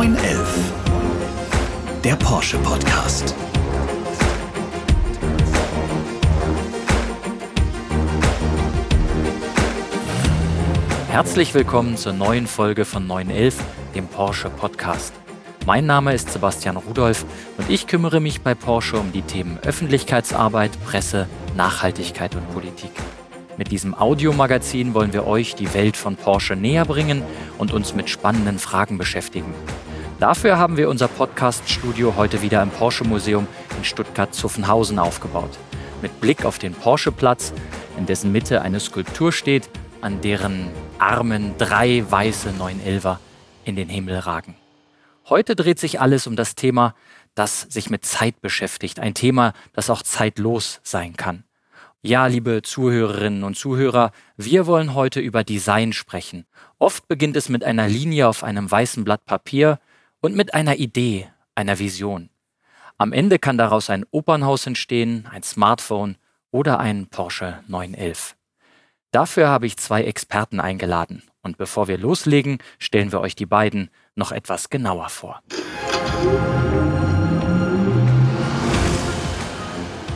911. Der Porsche Podcast. Herzlich willkommen zur neuen Folge von 911, dem Porsche Podcast. Mein Name ist Sebastian Rudolph und ich kümmere mich bei Porsche um die Themen Öffentlichkeitsarbeit, Presse, Nachhaltigkeit und Politik. Mit diesem Audiomagazin wollen wir euch die Welt von Porsche näher bringen und uns mit spannenden Fragen beschäftigen. Dafür haben wir unser Podcast-Studio heute wieder im Porsche Museum in Stuttgart-Zuffenhausen aufgebaut. Mit Blick auf den Porsche-Platz, in dessen Mitte eine Skulptur steht, an deren Armen drei weiße 911er in den Himmel ragen. Heute dreht sich alles um das Thema, das sich mit Zeit beschäftigt, ein Thema, das auch zeitlos sein kann. Ja, liebe Zuhörerinnen und Zuhörer, wir wollen heute über Design sprechen. Oft beginnt es mit einer Linie auf einem weißen Blatt Papier und mit einer Idee, einer Vision. Am Ende kann daraus ein Opernhaus entstehen, ein Smartphone oder ein Porsche 911. Dafür habe ich zwei Experten eingeladen. Und bevor wir loslegen, stellen wir euch die beiden noch etwas genauer vor.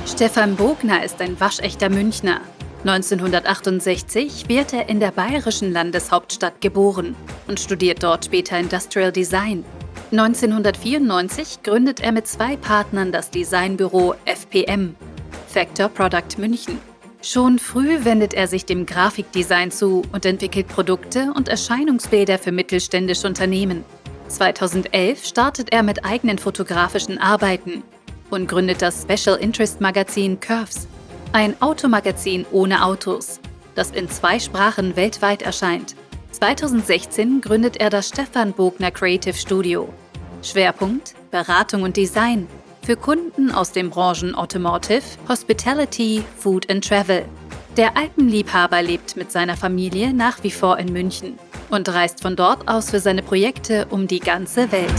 Stefan Bogner ist ein waschechter Münchner. 1968 wird er in der bayerischen Landeshauptstadt geboren und studiert dort später Industrial Design. 1994 gründet er mit zwei Partnern das Designbüro FPM, Factor Product München. Schon früh wendet er sich dem Grafikdesign zu und entwickelt Produkte und Erscheinungsbilder für mittelständische Unternehmen. 2011 startet er mit eigenen fotografischen Arbeiten und gründet das Special Interest Magazin Curves, ein Automagazin ohne Autos, das in zwei Sprachen weltweit erscheint. 2016 gründet er das Stefan Bogner Creative Studio. Schwerpunkt Beratung und Design für Kunden aus den Branchen Automotive, Hospitality, Food and Travel. Der Alpenliebhaber lebt mit seiner Familie nach wie vor in München und reist von dort aus für seine Projekte um die ganze Welt.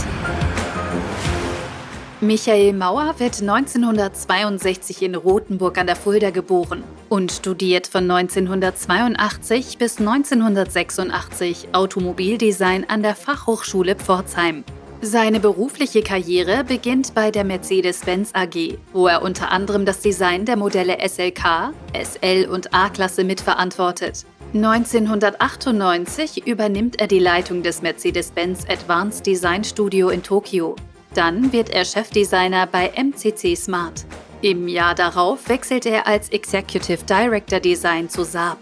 Michael Mauer wird 1962 in Rothenburg an der Fulda geboren und studiert von 1982 bis 1986 Automobildesign an der Fachhochschule Pforzheim. Seine berufliche Karriere beginnt bei der Mercedes-Benz AG, wo er unter anderem das Design der Modelle SLK, SL und A-Klasse mitverantwortet. 1998 übernimmt er die Leitung des Mercedes-Benz Advanced Design Studio in Tokio. Dann wird er Chefdesigner bei MCC Smart. Im Jahr darauf wechselt er als Executive Director Design zu Saab.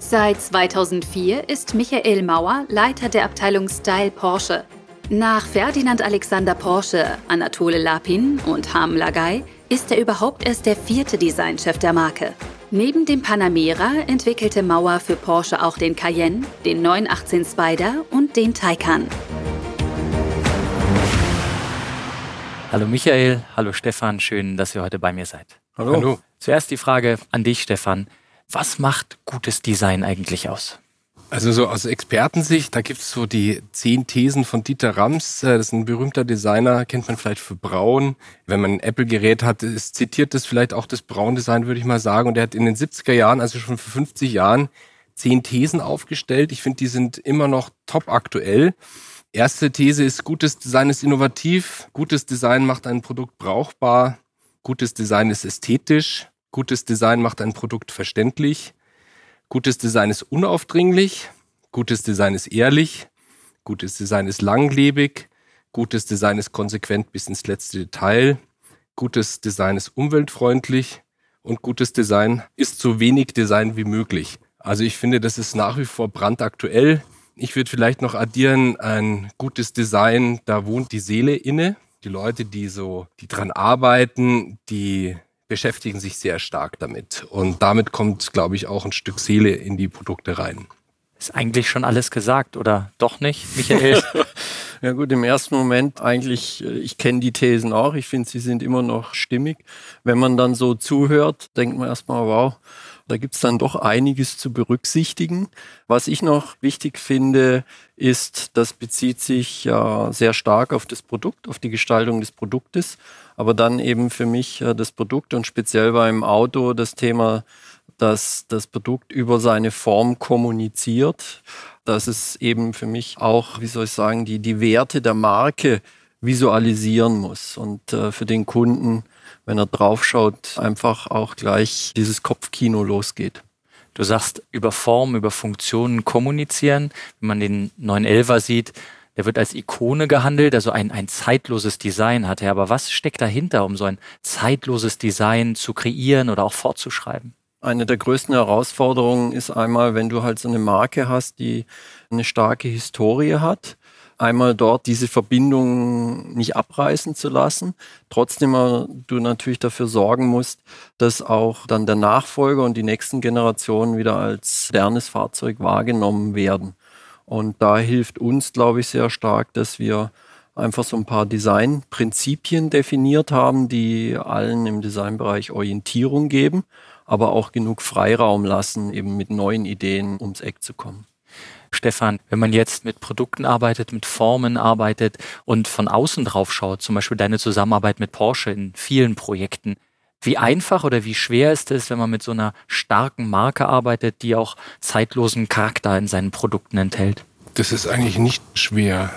Seit 2004 ist Michael Mauer Leiter der Abteilung Style Porsche. Nach Ferdinand Alexander Porsche, Anatole Lapin und Harm Lagay ist er überhaupt erst der vierte Designchef der Marke. Neben dem Panamera entwickelte Mauer für Porsche auch den Cayenne, den 918 Spider und den Taycan. Hallo Michael, hallo Stefan, schön, dass ihr heute bei mir seid. Hallo. hallo. Zuerst die Frage an dich, Stefan. Was macht gutes Design eigentlich aus? Also so aus Expertensicht, da gibt es so die zehn Thesen von Dieter Rams. Äh, das ist ein berühmter Designer, kennt man vielleicht für Braun. Wenn man ein Apple-Gerät hat, ist, zitiert das vielleicht auch das Braun-Design, würde ich mal sagen. Und er hat in den 70er Jahren, also schon vor 50 Jahren, zehn Thesen aufgestellt. Ich finde, die sind immer noch top aktuell. Erste These ist, gutes Design ist innovativ, gutes Design macht ein Produkt brauchbar, gutes Design ist ästhetisch, gutes Design macht ein Produkt verständlich, gutes Design ist unaufdringlich, gutes Design ist ehrlich, gutes Design ist langlebig, gutes Design ist konsequent bis ins letzte Detail, gutes Design ist umweltfreundlich. Und gutes Design ist so wenig Design wie möglich. Also ich finde, das ist nach wie vor brandaktuell. Ich würde vielleicht noch addieren, ein gutes Design, da wohnt die Seele inne. Die Leute, die so, die dran arbeiten, die beschäftigen sich sehr stark damit. Und damit kommt, glaube ich, auch ein Stück Seele in die Produkte rein. Ist eigentlich schon alles gesagt, oder doch nicht, Michael? ja gut, im ersten Moment eigentlich, äh, ich kenne die Thesen auch, ich finde, sie sind immer noch stimmig. Wenn man dann so zuhört, denkt man erstmal, wow, da gibt es dann doch einiges zu berücksichtigen. Was ich noch wichtig finde, ist, das bezieht sich ja sehr stark auf das Produkt, auf die Gestaltung des Produktes, aber dann eben für mich äh, das Produkt und speziell beim Auto das Thema dass das Produkt über seine Form kommuniziert. Dass es eben für mich auch, wie soll ich sagen, die, die Werte der Marke visualisieren muss und äh, für den Kunden, wenn er draufschaut, einfach auch gleich dieses Kopfkino losgeht. Du sagst über Form, über Funktionen kommunizieren. Wenn man den 911er sieht, der wird als Ikone gehandelt, also ein, ein zeitloses Design hat er. Aber was steckt dahinter, um so ein zeitloses Design zu kreieren oder auch fortzuschreiben? Eine der größten Herausforderungen ist einmal, wenn du halt so eine Marke hast, die eine starke Historie hat, einmal dort diese Verbindung nicht abreißen zu lassen. Trotzdem du natürlich dafür sorgen musst, dass auch dann der Nachfolger und die nächsten Generationen wieder als modernes Fahrzeug wahrgenommen werden. Und da hilft uns, glaube ich, sehr stark, dass wir einfach so ein paar Designprinzipien definiert haben, die allen im Designbereich Orientierung geben, aber auch genug Freiraum lassen, eben mit neuen Ideen ums Eck zu kommen. Stefan, wenn man jetzt mit Produkten arbeitet, mit Formen arbeitet und von außen drauf schaut, zum Beispiel deine Zusammenarbeit mit Porsche in vielen Projekten, wie einfach oder wie schwer ist es, wenn man mit so einer starken Marke arbeitet, die auch zeitlosen Charakter in seinen Produkten enthält? Das ist eigentlich nicht schwer,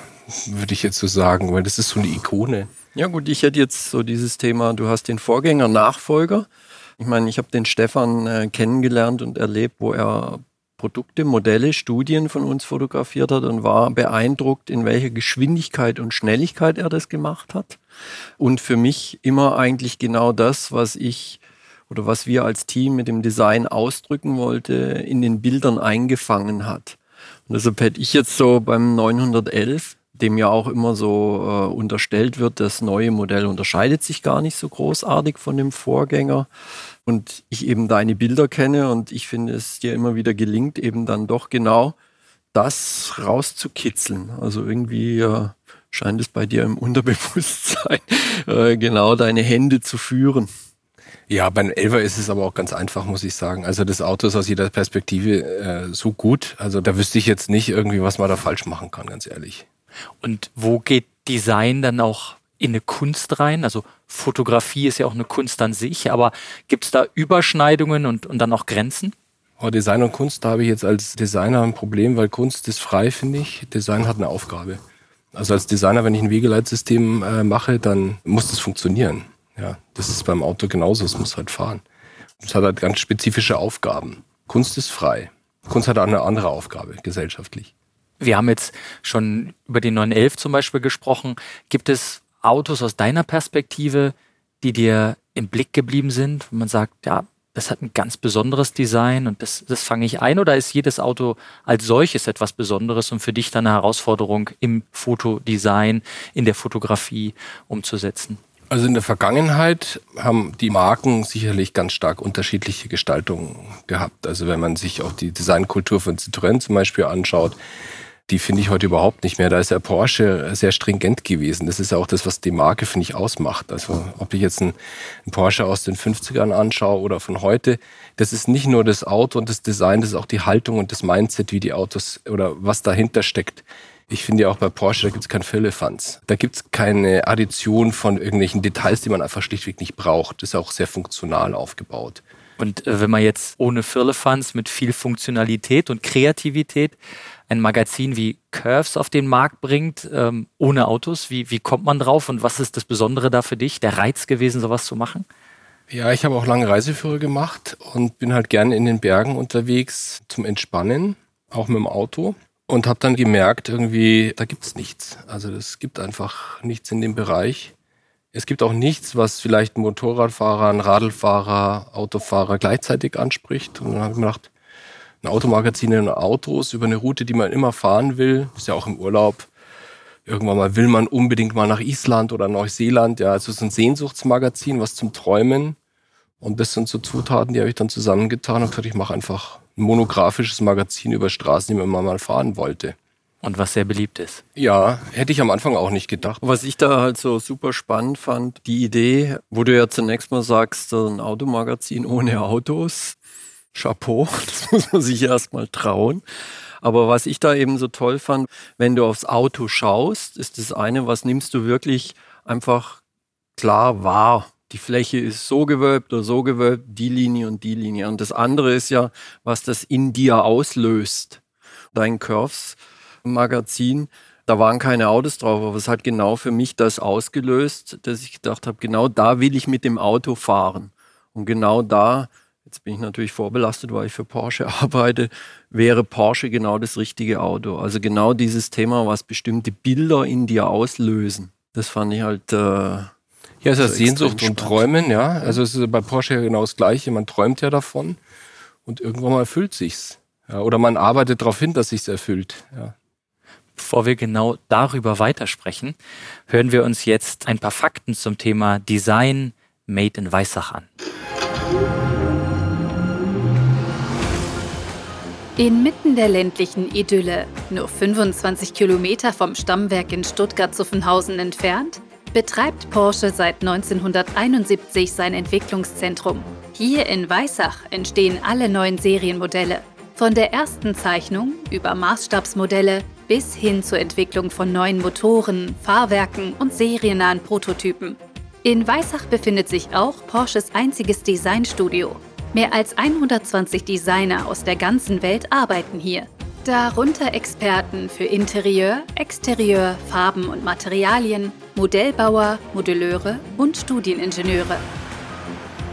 würde ich jetzt so sagen, weil das ist so eine Ikone. Ja gut, ich hätte jetzt so dieses Thema, du hast den Vorgänger, Nachfolger. Ich meine, ich habe den Stefan äh, kennengelernt und erlebt, wo er Produkte, Modelle, Studien von uns fotografiert hat und war beeindruckt, in welcher Geschwindigkeit und Schnelligkeit er das gemacht hat. Und für mich immer eigentlich genau das, was ich oder was wir als Team mit dem Design ausdrücken wollte, in den Bildern eingefangen hat. Und deshalb hätte ich jetzt so beim 911 dem ja auch immer so äh, unterstellt wird, das neue Modell unterscheidet sich gar nicht so großartig von dem Vorgänger. Und ich eben deine Bilder kenne und ich finde es dir immer wieder gelingt, eben dann doch genau das rauszukitzeln. Also irgendwie äh, scheint es bei dir im Unterbewusstsein äh, genau deine Hände zu führen. Ja, beim Elver ist es aber auch ganz einfach, muss ich sagen. Also das Auto ist aus jeder Perspektive äh, so gut. Also da wüsste ich jetzt nicht irgendwie, was man da falsch machen kann, ganz ehrlich. Und wo geht Design dann auch in eine Kunst rein? Also Fotografie ist ja auch eine Kunst an sich, aber gibt es da Überschneidungen und, und dann auch Grenzen? Oh, Design und Kunst, da habe ich jetzt als Designer ein Problem, weil Kunst ist frei, finde ich. Design hat eine Aufgabe. Also als Designer, wenn ich ein Wegeleitsystem äh, mache, dann muss das funktionieren. Ja, das ist beim Auto genauso, es muss halt fahren. Es hat halt ganz spezifische Aufgaben. Kunst ist frei. Kunst hat eine andere Aufgabe, gesellschaftlich. Wir haben jetzt schon über den 911 zum Beispiel gesprochen. Gibt es Autos aus deiner Perspektive, die dir im Blick geblieben sind, wo man sagt, ja, das hat ein ganz besonderes Design und das, das fange ich ein? Oder ist jedes Auto als solches etwas Besonderes und für dich dann eine Herausforderung im Fotodesign, in der Fotografie umzusetzen? Also in der Vergangenheit haben die Marken sicherlich ganz stark unterschiedliche Gestaltungen gehabt. Also wenn man sich auch die Designkultur von Citroën zum Beispiel anschaut, die finde ich heute überhaupt nicht mehr. Da ist der Porsche sehr stringent gewesen. Das ist ja auch das, was die Marke, finde ich, ausmacht. Also ob ich jetzt einen, Porsche aus den 50ern anschaue oder von heute, das ist nicht nur das Auto und das Design, das ist auch die Haltung und das Mindset, wie die Autos oder was dahinter steckt. Ich finde ja auch bei Porsche, da gibt es kein Firlefanz. Da gibt es keine Addition von irgendwelchen Details, die man einfach schlichtweg nicht braucht. Das ist auch sehr funktional aufgebaut. Und äh, wenn man jetzt ohne Firlefanz mit viel Funktionalität und Kreativität ein Magazin wie Curves auf den Markt bringt, ähm, ohne Autos, wie, wie kommt man drauf und was ist das Besondere da für dich, der Reiz gewesen, sowas zu machen? Ja, ich habe auch lange Reiseführer gemacht und bin halt gerne in den Bergen unterwegs zum Entspannen, auch mit dem Auto. Und habe dann gemerkt, irgendwie, da gibt's nichts. Also es gibt einfach nichts in dem Bereich. Es gibt auch nichts, was vielleicht ein Motorradfahrer, ein Radlfahrer, Autofahrer gleichzeitig anspricht. Und dann habe ich mir gedacht, ein Automagazin in Autos über eine Route, die man immer fahren will, ist ja auch im Urlaub. Irgendwann mal will man unbedingt mal nach Island oder Neuseeland. Ja, also so ein Sehnsuchtsmagazin, was zum Träumen. Und das sind so Zutaten, die habe ich dann zusammengetan und gesagt, ich mache einfach ein monografisches Magazin über Straßen, die man mal fahren wollte. Und was sehr beliebt ist. Ja, hätte ich am Anfang auch nicht gedacht. Was ich da halt so super spannend fand, die Idee, wo du ja zunächst mal sagst, ein Automagazin ohne Autos. Chapeau, das muss man sich erstmal trauen. Aber was ich da eben so toll fand, wenn du aufs Auto schaust, ist das eine, was nimmst du wirklich einfach klar wahr. Die Fläche ist so gewölbt oder so gewölbt, die Linie und die Linie. Und das andere ist ja, was das in dir auslöst. dein Curves Magazin. Da waren keine Autos drauf, aber es hat genau für mich das ausgelöst, dass ich gedacht habe, genau da will ich mit dem Auto fahren. Und genau da, jetzt bin ich natürlich vorbelastet, weil ich für Porsche arbeite, wäre Porsche genau das richtige Auto. Also genau dieses Thema, was bestimmte Bilder in dir auslösen. Das fand ich halt. Äh, ja, es ist also Sehnsucht und Träumen, ja. Also es ist bei Porsche ja genau das Gleiche. Man träumt ja davon und irgendwann mal erfüllt sich's. Ja, oder man arbeitet darauf hin, dass sich's erfüllt. Ja. Bevor wir genau darüber weitersprechen, hören wir uns jetzt ein paar Fakten zum Thema Design Made in Weissach an. Inmitten der ländlichen Idylle, nur 25 Kilometer vom Stammwerk in Stuttgart-Zuffenhausen entfernt, betreibt Porsche seit 1971 sein Entwicklungszentrum. Hier in Weissach entstehen alle neuen Serienmodelle. Von der ersten Zeichnung über Maßstabsmodelle bis hin zur Entwicklung von neuen Motoren, Fahrwerken und seriennahen Prototypen. In Weissach befindet sich auch Porsches einziges Designstudio, Mehr als 120 Designer aus der ganzen Welt arbeiten hier. Darunter Experten für Interieur, Exterieur, Farben und Materialien, Modellbauer, Modelleure und Studieningenieure.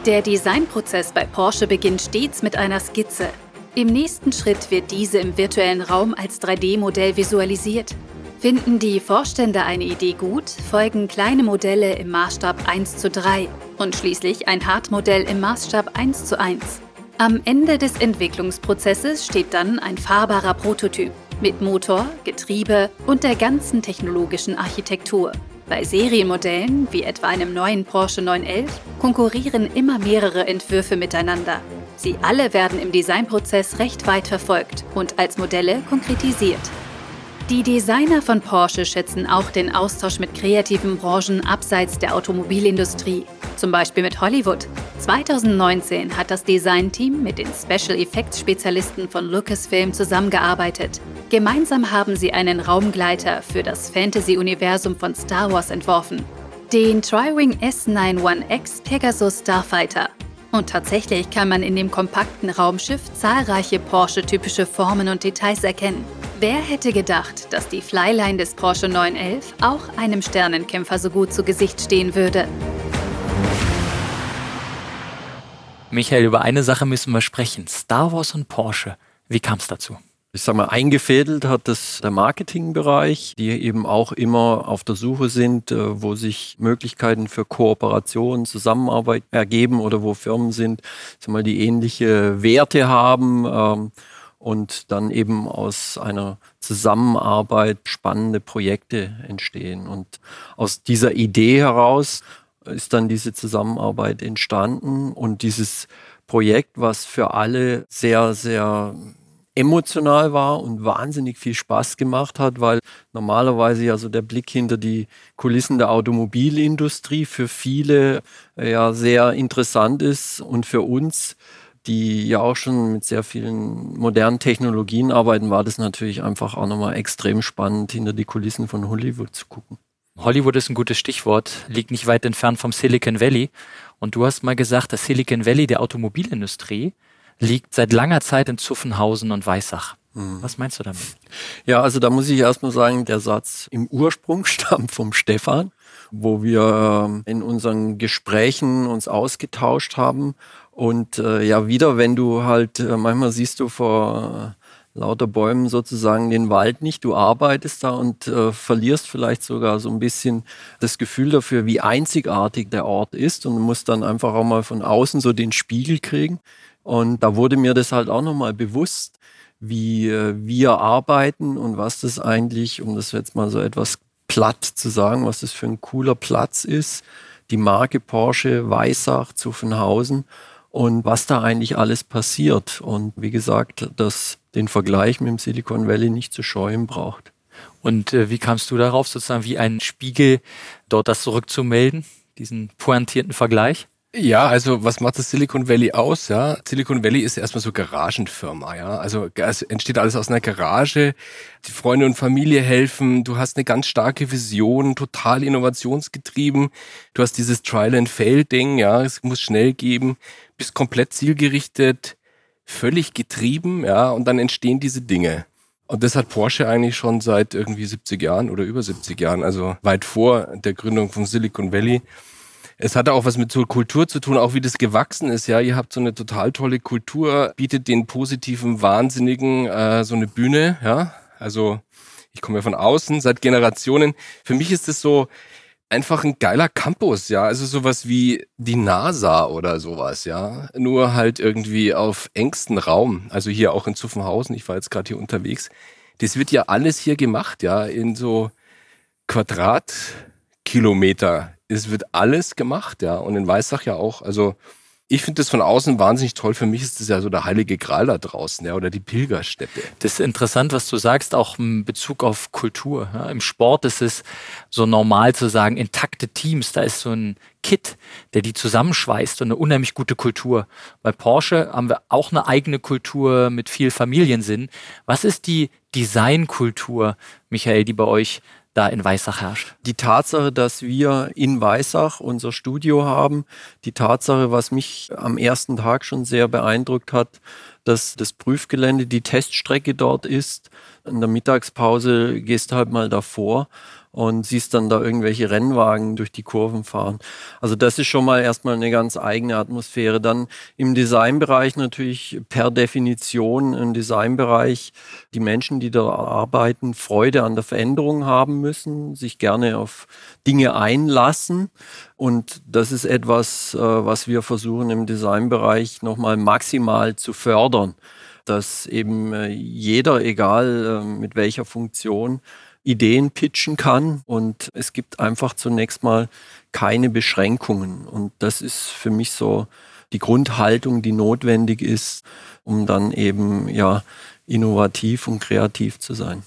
Der Designprozess bei Porsche beginnt stets mit einer Skizze. Im nächsten Schritt wird diese im virtuellen Raum als 3D-Modell visualisiert. Finden die Vorstände eine Idee gut, folgen kleine Modelle im Maßstab 1 zu 3 und schließlich ein Hardmodell im Maßstab 1 zu 1. Am Ende des Entwicklungsprozesses steht dann ein fahrbarer Prototyp mit Motor, Getriebe und der ganzen technologischen Architektur. Bei Serienmodellen, wie etwa einem neuen Porsche 911, konkurrieren immer mehrere Entwürfe miteinander. Sie alle werden im Designprozess recht weit verfolgt und als Modelle konkretisiert. Die Designer von Porsche schätzen auch den Austausch mit kreativen Branchen abseits der Automobilindustrie, zum Beispiel mit Hollywood. 2019 hat das Designteam mit den Special Effects Spezialisten von Lucasfilm zusammengearbeitet. Gemeinsam haben sie einen Raumgleiter für das Fantasy-Universum von Star Wars entworfen. Den Triwing S91X Pegasus Starfighter. Und tatsächlich kann man in dem kompakten Raumschiff zahlreiche Porsche-typische Formen und Details erkennen. Wer hätte gedacht, dass die Flyline des Porsche 911 auch einem Sternenkämpfer so gut zu Gesicht stehen würde? Michael, über eine Sache müssen wir sprechen. Star Wars und Porsche. Wie kam es dazu? Ich sag mal, eingefädelt hat das der Marketingbereich, die eben auch immer auf der Suche sind, äh, wo sich Möglichkeiten für Kooperation, Zusammenarbeit ergeben oder wo Firmen sind, sag mal, die ähnliche Werte haben. Ähm, und dann eben aus einer Zusammenarbeit spannende Projekte entstehen. Und aus dieser Idee heraus ist dann diese Zusammenarbeit entstanden und dieses Projekt, was für alle sehr, sehr emotional war und wahnsinnig viel Spaß gemacht hat, weil normalerweise ja so der Blick hinter die Kulissen der Automobilindustrie für viele ja sehr interessant ist und für uns die ja auch schon mit sehr vielen modernen Technologien arbeiten, war das natürlich einfach auch nochmal extrem spannend, hinter die Kulissen von Hollywood zu gucken. Hollywood ist ein gutes Stichwort, liegt nicht weit entfernt vom Silicon Valley. Und du hast mal gesagt, das Silicon Valley der Automobilindustrie liegt seit langer Zeit in Zuffenhausen und Weissach. Mhm. Was meinst du damit? Ja, also da muss ich erstmal sagen, der Satz im Ursprung stammt vom Stefan, wo wir ähm, in unseren Gesprächen uns ausgetauscht haben und äh, ja, wieder, wenn du halt, äh, manchmal siehst du vor lauter Bäumen sozusagen den Wald nicht, du arbeitest da und äh, verlierst vielleicht sogar so ein bisschen das Gefühl dafür, wie einzigartig der Ort ist und musst dann einfach auch mal von außen so den Spiegel kriegen. Und da wurde mir das halt auch nochmal bewusst, wie äh, wir arbeiten und was das eigentlich, um das jetzt mal so etwas platt zu sagen, was das für ein cooler Platz ist. Die Marke Porsche Weissach Zuffenhausen und was da eigentlich alles passiert. Und wie gesagt, dass den Vergleich mit dem Silicon Valley nicht zu scheuen braucht. Und äh, wie kamst du darauf, sozusagen wie ein Spiegel dort das zurückzumelden, diesen pointierten Vergleich? Ja, also was macht das Silicon Valley aus? Ja, Silicon Valley ist erstmal so Garagenfirma. Ja, also es entsteht alles aus einer Garage. Die Freunde und Familie helfen. Du hast eine ganz starke Vision, total innovationsgetrieben. Du hast dieses Trial and Fail Ding. Ja, es muss schnell geben. Bist komplett zielgerichtet, völlig getrieben. Ja, und dann entstehen diese Dinge. Und das hat Porsche eigentlich schon seit irgendwie 70 Jahren oder über 70 Jahren, also weit vor der Gründung von Silicon Valley. Es hat auch was mit so Kultur zu tun, auch wie das gewachsen ist. Ja, ihr habt so eine total tolle Kultur, bietet den positiven Wahnsinnigen äh, so eine Bühne. Ja, also ich komme ja von außen seit Generationen. Für mich ist es so, einfach ein geiler Campus, ja. Also sowas wie die NASA oder sowas, ja. Nur halt irgendwie auf engstem Raum. Also hier auch in Zuffenhausen, ich war jetzt gerade hier unterwegs. Das wird ja alles hier gemacht, ja, in so Quadratkilometer. Es wird alles gemacht, ja. Und in Weißach ja auch. Also ich finde das von außen wahnsinnig toll. Für mich ist das ja so der heilige Gral da draußen, ja, oder die Pilgerstätte. Das ist interessant, was du sagst, auch in Bezug auf Kultur. Ja. Im Sport ist es so normal zu sagen, intakte Teams, da ist so ein Kit, der die zusammenschweißt und eine unheimlich gute Kultur. Bei Porsche haben wir auch eine eigene Kultur mit viel Familiensinn. Was ist die Designkultur, Michael, die bei euch da in Weissach herrscht? Die Tatsache, dass wir in Weissach unser Studio haben, die Tatsache, was mich am ersten Tag schon sehr beeindruckt hat, dass das Prüfgelände, die Teststrecke dort ist. In der Mittagspause gehst du halt mal davor und siehst dann da irgendwelche Rennwagen durch die Kurven fahren. Also das ist schon mal erstmal eine ganz eigene Atmosphäre. Dann im Designbereich natürlich per Definition ein Designbereich, die Menschen, die da arbeiten, Freude an der Veränderung haben müssen, sich gerne auf Dinge einlassen. Und das ist etwas, äh, was wir versuchen im Designbereich nochmal maximal zu fördern dass eben äh, jeder, egal äh, mit welcher Funktion, Ideen pitchen kann und es gibt einfach zunächst mal keine Beschränkungen. Und das ist für mich so die Grundhaltung, die notwendig ist, um dann eben ja innovativ und kreativ zu sein.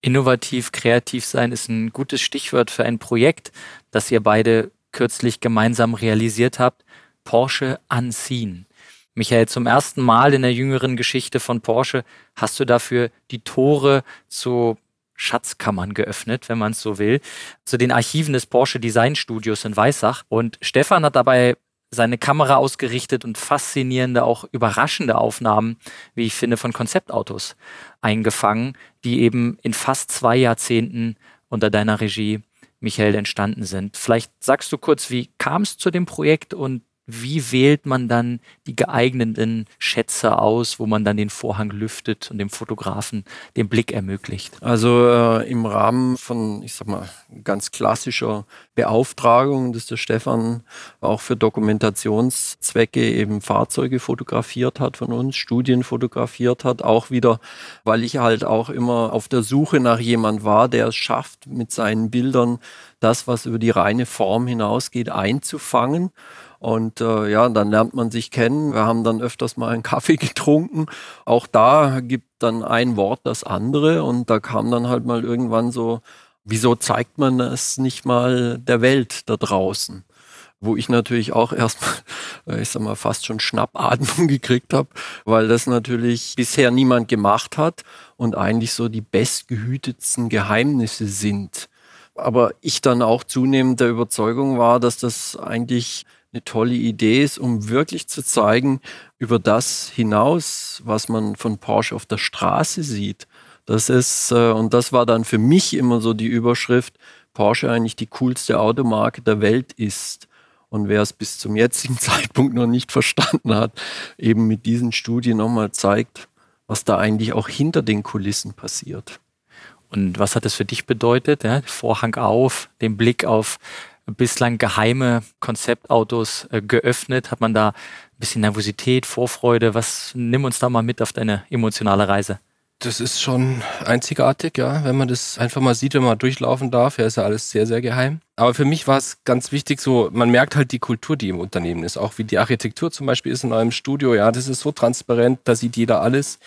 Innovativ, kreativ sein ist ein gutes Stichwort für ein Projekt, das ihr beide kürzlich gemeinsam realisiert habt. Porsche Unseen. Michael, zum ersten Mal in der jüngeren Geschichte von Porsche hast du dafür die Tore zu Schatzkammern geöffnet, wenn man es so will, zu den Archiven des Porsche Design Studios in Weissach. Und Stefan hat dabei seine Kamera ausgerichtet und faszinierende, auch überraschende Aufnahmen, wie ich finde, von Konzeptautos eingefangen, die eben in fast zwei Jahrzehnten unter deiner Regie, Michael, entstanden sind. Vielleicht sagst du kurz, wie kam es zu dem Projekt und wie wählt man dann die geeigneten Schätze aus, wo man dann den Vorhang lüftet und dem Fotografen den Blick ermöglicht? Also äh, im Rahmen von, ich sag mal, ganz klassischer Beauftragung, dass der Stefan auch für Dokumentationszwecke eben Fahrzeuge fotografiert hat von uns, Studien fotografiert hat, auch wieder, weil ich halt auch immer auf der Suche nach jemand war, der es schafft, mit seinen Bildern das, was über die reine Form hinausgeht, einzufangen. Und äh, ja, dann lernt man sich kennen. Wir haben dann öfters mal einen Kaffee getrunken. Auch da gibt dann ein Wort das andere. Und da kam dann halt mal irgendwann so, wieso zeigt man es nicht mal der Welt da draußen? Wo ich natürlich auch erstmal, äh, ich sag mal, fast schon Schnappatmung gekriegt habe, weil das natürlich bisher niemand gemacht hat und eigentlich so die bestgehütetsten Geheimnisse sind. Aber ich dann auch zunehmend der Überzeugung war, dass das eigentlich eine tolle Idee ist, um wirklich zu zeigen, über das hinaus, was man von Porsche auf der Straße sieht. Das ist, äh, und das war dann für mich immer so die Überschrift, Porsche eigentlich die coolste Automarke der Welt ist. Und wer es bis zum jetzigen Zeitpunkt noch nicht verstanden hat, eben mit diesen Studien nochmal zeigt, was da eigentlich auch hinter den Kulissen passiert. Und was hat das für dich bedeutet? Ja? Vorhang auf, den Blick auf bislang geheime Konzeptautos äh, geöffnet? Hat man da ein bisschen Nervosität, Vorfreude? Was nimm uns da mal mit auf deine emotionale Reise? Das ist schon einzigartig, ja, wenn man das einfach mal sieht, wenn man durchlaufen darf. Ja, ist ja alles sehr, sehr geheim. Aber für mich war es ganz wichtig, so, man merkt halt die Kultur, die im Unternehmen ist. Auch wie die Architektur zum Beispiel ist in eurem Studio. Ja, das ist so transparent, da sieht jeder alles.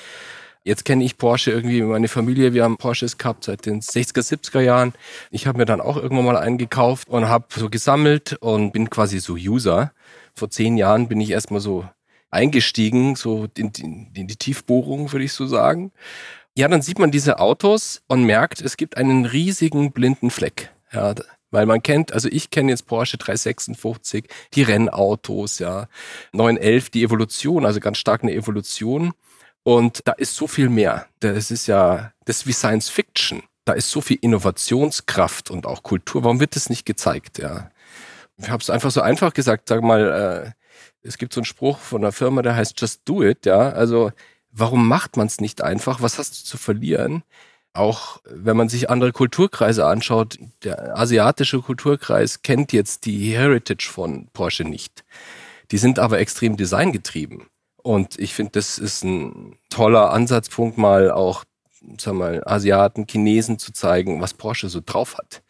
Jetzt kenne ich Porsche irgendwie, meine Familie, wir haben Porsches gehabt seit den 60er, 70er Jahren. Ich habe mir dann auch irgendwann mal einen gekauft und habe so gesammelt und bin quasi so User. Vor zehn Jahren bin ich erstmal so eingestiegen, so in, in, in die Tiefbohrung, würde ich so sagen. Ja, dann sieht man diese Autos und merkt, es gibt einen riesigen blinden Fleck. Ja, weil man kennt, also ich kenne jetzt Porsche 356, die Rennautos, ja, 911, die Evolution, also ganz stark eine Evolution. Und da ist so viel mehr. Das ist ja, das ist wie Science Fiction. Da ist so viel Innovationskraft und auch Kultur. Warum wird das nicht gezeigt? Ja, ich habe es einfach so einfach gesagt. Sag mal, äh, es gibt so einen Spruch von einer Firma, der heißt Just Do It. Ja, also warum macht man es nicht einfach? Was hast du zu verlieren? Auch wenn man sich andere Kulturkreise anschaut, der asiatische Kulturkreis kennt jetzt die Heritage von Porsche nicht. Die sind aber extrem designgetrieben. Und ich finde, das ist ein toller Ansatzpunkt, mal auch, sag mal, Asiaten, Chinesen zu zeigen, was Porsche so drauf hat.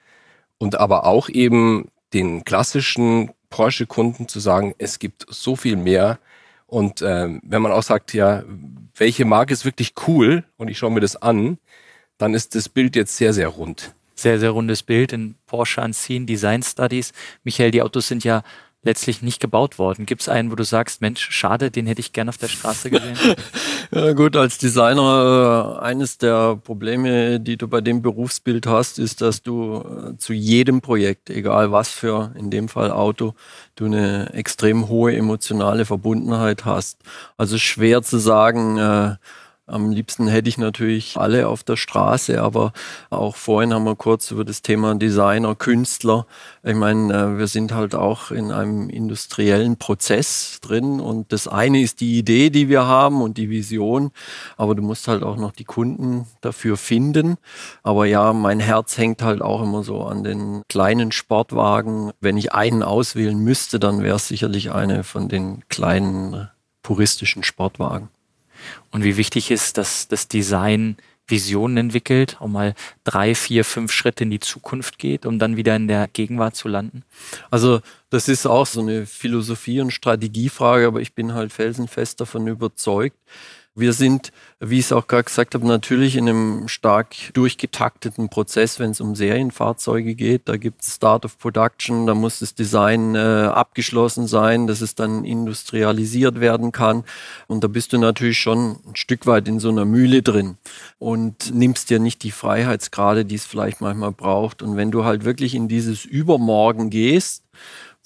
Und aber auch eben den klassischen Porsche-Kunden zu sagen, es gibt so viel mehr. Und ähm, wenn man auch sagt, ja, welche Marke ist wirklich cool und ich schaue mir das an, dann ist das Bild jetzt sehr, sehr rund. Sehr, sehr rundes Bild in Porsche Unseen Design Studies. Michael, die Autos sind ja letztlich nicht gebaut worden. Gibt es einen, wo du sagst, Mensch, schade, den hätte ich gerne auf der Straße gesehen? ja gut, als Designer, äh, eines der Probleme, die du bei dem Berufsbild hast, ist, dass du äh, zu jedem Projekt, egal was für, in dem Fall Auto, du eine extrem hohe emotionale Verbundenheit hast. Also schwer zu sagen, äh, am liebsten hätte ich natürlich alle auf der Straße, aber auch vorhin haben wir kurz über das Thema Designer, Künstler. Ich meine, äh, wir sind halt auch in einem industriellen Prozess drin und das eine ist die Idee, die wir haben und die Vision, aber du musst halt auch noch die Kunden dafür finden. Aber ja, mein Herz hängt halt auch immer so an den kleinen Sportwagen. Wenn ich einen auswählen müsste, dann wäre es sicherlich eine von den kleinen puristischen Sportwagen und wie wichtig ist, dass das Design Visionen entwickelt, auch mal drei, vier, fünf Schritte in die Zukunft geht, um dann wieder in der Gegenwart zu landen? Also das ist auch so eine Philosophie- und Strategiefrage, aber ich bin halt felsenfest davon überzeugt, wir sind, wie ich es auch gerade gesagt habe, natürlich in einem stark durchgetakteten Prozess, wenn es um Serienfahrzeuge geht. Da gibt es Start of Production, da muss das Design äh, abgeschlossen sein, dass es dann industrialisiert werden kann. Und da bist du natürlich schon ein Stück weit in so einer Mühle drin und nimmst dir nicht die Freiheitsgrade, die es vielleicht manchmal braucht. Und wenn du halt wirklich in dieses Übermorgen gehst,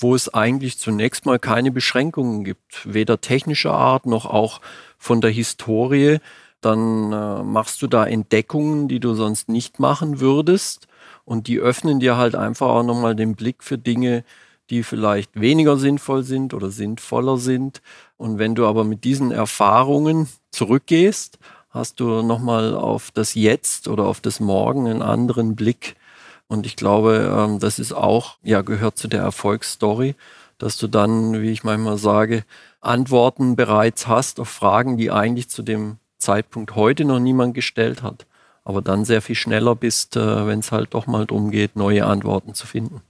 wo es eigentlich zunächst mal keine Beschränkungen gibt, weder technischer Art noch auch von der Historie, dann äh, machst du da Entdeckungen, die du sonst nicht machen würdest. Und die öffnen dir halt einfach auch nochmal den Blick für Dinge, die vielleicht weniger sinnvoll sind oder sinnvoller sind. Und wenn du aber mit diesen Erfahrungen zurückgehst, hast du nochmal auf das Jetzt oder auf das Morgen einen anderen Blick. Und ich glaube, ähm, das ist auch, ja, gehört zu der Erfolgsstory, dass du dann, wie ich manchmal sage, Antworten bereits hast auf Fragen, die eigentlich zu dem Zeitpunkt heute noch niemand gestellt hat. Aber dann sehr viel schneller bist, äh, wenn es halt doch mal darum geht, neue Antworten zu finden.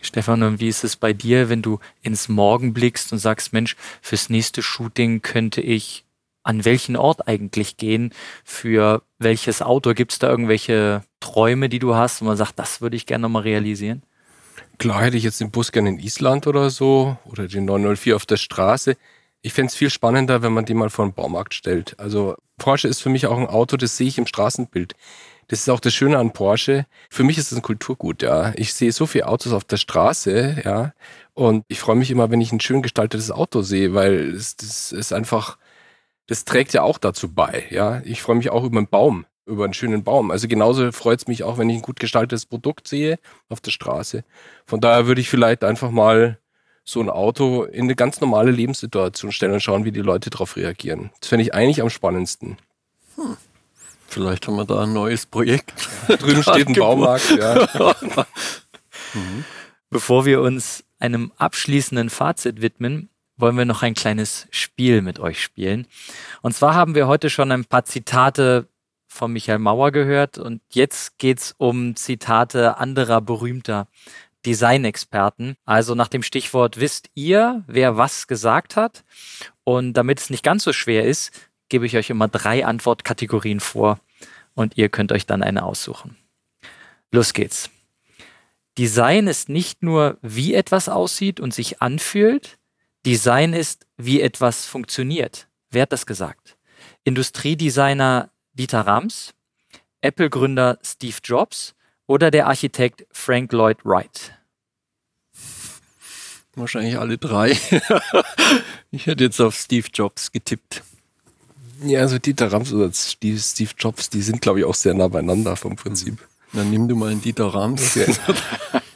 Stefan, und wie ist es bei dir, wenn du ins Morgen blickst und sagst, Mensch, fürs nächste Shooting könnte ich an welchen Ort eigentlich gehen? Für welches Auto? Gibt es da irgendwelche Träume, die du hast, wo man sagt, das würde ich gerne nochmal realisieren? Klar hätte ich jetzt den Bus gerne in Island oder so oder den 904 auf der Straße. Ich fände es viel spannender, wenn man den mal vor den Baumarkt stellt. Also Porsche ist für mich auch ein Auto, das sehe ich im Straßenbild. Das ist auch das Schöne an Porsche. Für mich ist es ein Kulturgut, ja. Ich sehe so viele Autos auf der Straße, ja. Und ich freue mich immer, wenn ich ein schön gestaltetes Auto sehe, weil es, das ist einfach, das trägt ja auch dazu bei, ja. Ich freue mich auch über einen Baum über einen schönen Baum. Also genauso freut es mich auch, wenn ich ein gut gestaltetes Produkt sehe auf der Straße. Von daher würde ich vielleicht einfach mal so ein Auto in eine ganz normale Lebenssituation stellen und schauen, wie die Leute darauf reagieren. Das fände ich eigentlich am spannendsten. Hm. Vielleicht haben wir da ein neues Projekt. Drüben steht ein Baumarkt, ja. mhm. Bevor wir uns einem abschließenden Fazit widmen, wollen wir noch ein kleines Spiel mit euch spielen. Und zwar haben wir heute schon ein paar Zitate von Michael Mauer gehört und jetzt geht's um Zitate anderer berühmter Designexperten. Also nach dem Stichwort wisst ihr, wer was gesagt hat. Und damit es nicht ganz so schwer ist, gebe ich euch immer drei Antwortkategorien vor und ihr könnt euch dann eine aussuchen. Los geht's. Design ist nicht nur, wie etwas aussieht und sich anfühlt. Design ist, wie etwas funktioniert. Wer hat das gesagt? Industriedesigner Dieter Rams, Apple-Gründer Steve Jobs oder der Architekt Frank Lloyd Wright? Wahrscheinlich alle drei. ich hätte jetzt auf Steve Jobs getippt. Ja, also Dieter Rams oder Steve, Steve Jobs, die sind, glaube ich, auch sehr nah beieinander vom Prinzip. Dann nimm du mal einen Dieter Rams.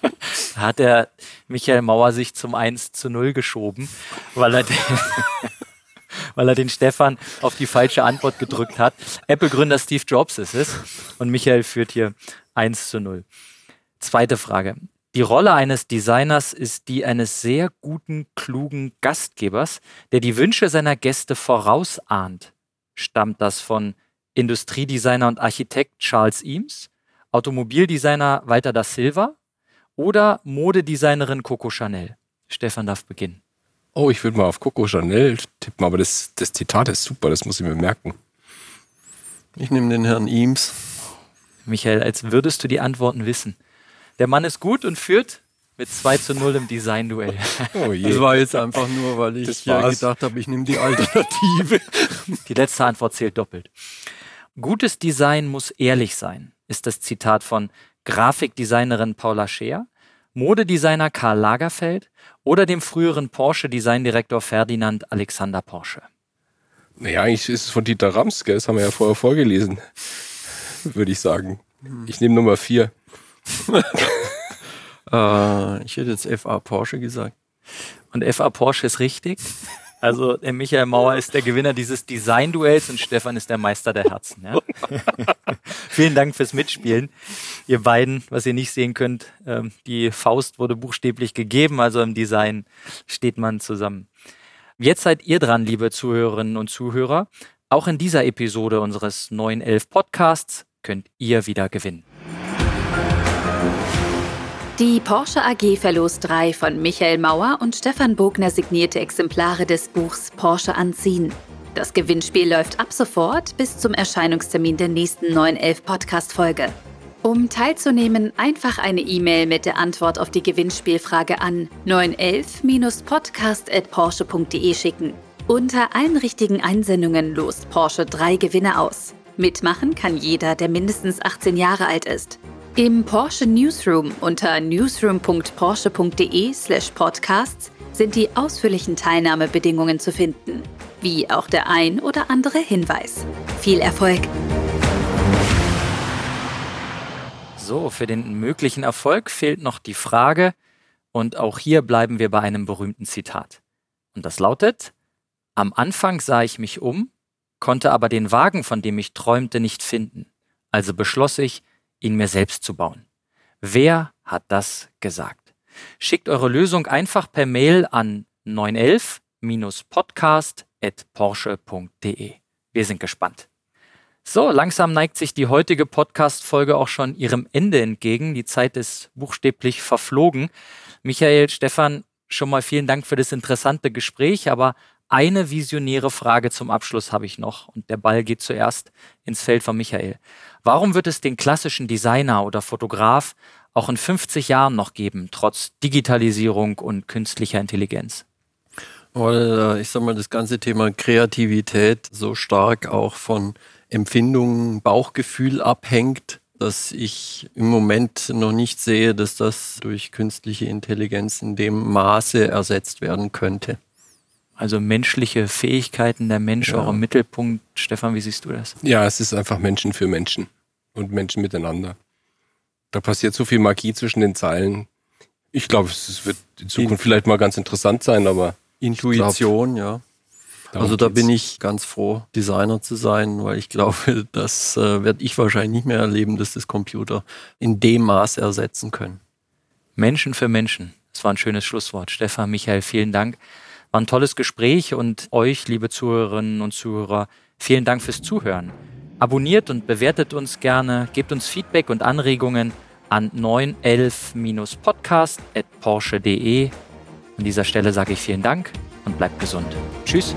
Hat der Michael Mauer sich zum 1 zu 0 geschoben, weil er den, weil er den Stefan auf die falsche Antwort gedrückt hat. Apple-Gründer Steve Jobs ist es und Michael führt hier 1 zu 0. Zweite Frage. Die Rolle eines Designers ist die eines sehr guten, klugen Gastgebers, der die Wünsche seiner Gäste vorausahnt. Stammt das von Industriedesigner und Architekt Charles Eames, Automobildesigner Walter da Silva oder Modedesignerin Coco Chanel? Stefan darf beginnen. Oh, ich würde mal auf Coco Chanel tippen, aber das, das Zitat ist super, das muss ich mir merken. Ich nehme den Herrn Eames. Michael, als würdest du die Antworten wissen. Der Mann ist gut und führt mit 2 zu 0 im Design-Duell. Oh. Das war jetzt einfach nur, weil ich ja gedacht habe, ich nehme die Alternative. Die letzte Antwort zählt doppelt. Gutes Design muss ehrlich sein, ist das Zitat von Grafikdesignerin Paula Scheer, Modedesigner Karl Lagerfeld oder dem früheren Porsche-Designdirektor Ferdinand Alexander Porsche. Naja, eigentlich ist es von Dieter Rams, gell? das haben wir ja vorher vorgelesen, würde ich sagen. Ich nehme Nummer vier. äh, ich hätte jetzt FA Porsche gesagt. Und FA Porsche ist richtig. Also der Michael Mauer ist der Gewinner dieses Design-Duells und Stefan ist der Meister der Herzen. Ja? Vielen Dank fürs Mitspielen. Ihr beiden, was ihr nicht sehen könnt, ähm, die Faust wurde buchstäblich gegeben, also im Design steht man zusammen. Jetzt seid ihr dran, liebe Zuhörerinnen und Zuhörer. Auch in dieser Episode unseres 911 Podcasts könnt ihr wieder gewinnen. Die Porsche AG verlost drei von Michael Mauer und Stefan Bogner signierte Exemplare des Buchs Porsche anziehen. Das Gewinnspiel läuft ab sofort bis zum Erscheinungstermin der nächsten 911 Podcast-Folge. Um teilzunehmen, einfach eine E-Mail mit der Antwort auf die Gewinnspielfrage an 911-podcast.porsche.de schicken. Unter allen richtigen Einsendungen lost Porsche drei Gewinne aus. Mitmachen kann jeder, der mindestens 18 Jahre alt ist. Im Porsche Newsroom unter newsroom.porsche.de/slash podcasts sind die ausführlichen Teilnahmebedingungen zu finden, wie auch der ein oder andere Hinweis. Viel Erfolg! So, für den möglichen Erfolg fehlt noch die Frage und auch hier bleiben wir bei einem berühmten Zitat. Und das lautet, am Anfang sah ich mich um, konnte aber den Wagen, von dem ich träumte, nicht finden. Also beschloss ich, ihn mir selbst zu bauen. Wer hat das gesagt? Schickt eure Lösung einfach per Mail an 911-podcast.porsche.de. Wir sind gespannt. So, langsam neigt sich die heutige Podcast-Folge auch schon ihrem Ende entgegen. Die Zeit ist buchstäblich verflogen. Michael, Stefan, schon mal vielen Dank für das interessante Gespräch, aber eine visionäre Frage zum Abschluss habe ich noch und der Ball geht zuerst ins Feld von Michael. Warum wird es den klassischen Designer oder Fotograf auch in 50 Jahren noch geben, trotz Digitalisierung und künstlicher Intelligenz? Weil, äh, ich sag mal, das ganze Thema Kreativität so stark auch von Empfindungen, Bauchgefühl abhängt, dass ich im Moment noch nicht sehe, dass das durch künstliche Intelligenz in dem Maße ersetzt werden könnte. Also menschliche Fähigkeiten, der Mensch Ja. auch im Mittelpunkt. Stefan, wie siehst du das? Ja, es ist einfach Menschen für Menschen und Menschen miteinander. Da passiert so viel Magie zwischen den Zeilen. Ich glaube, es wird in Zukunft vielleicht mal ganz interessant sein, aber Intuition, ja. darum Also da geht's. bin ich ganz froh, Designer zu sein, weil ich glaube, das äh, werde ich wahrscheinlich nicht mehr erleben, dass das Computer in dem Maß ersetzen können. Menschen für Menschen. Das war ein schönes Schlusswort. Stefan, Michael, vielen Dank. War ein tolles Gespräch und euch, liebe Zuhörerinnen und Zuhörer, vielen Dank fürs Zuhören. Abonniert und bewertet uns gerne, gebt uns Feedback und Anregungen an 911-podcast.porsche.de. An dieser Stelle sage ich vielen Dank und bleibt gesund. Tschüss.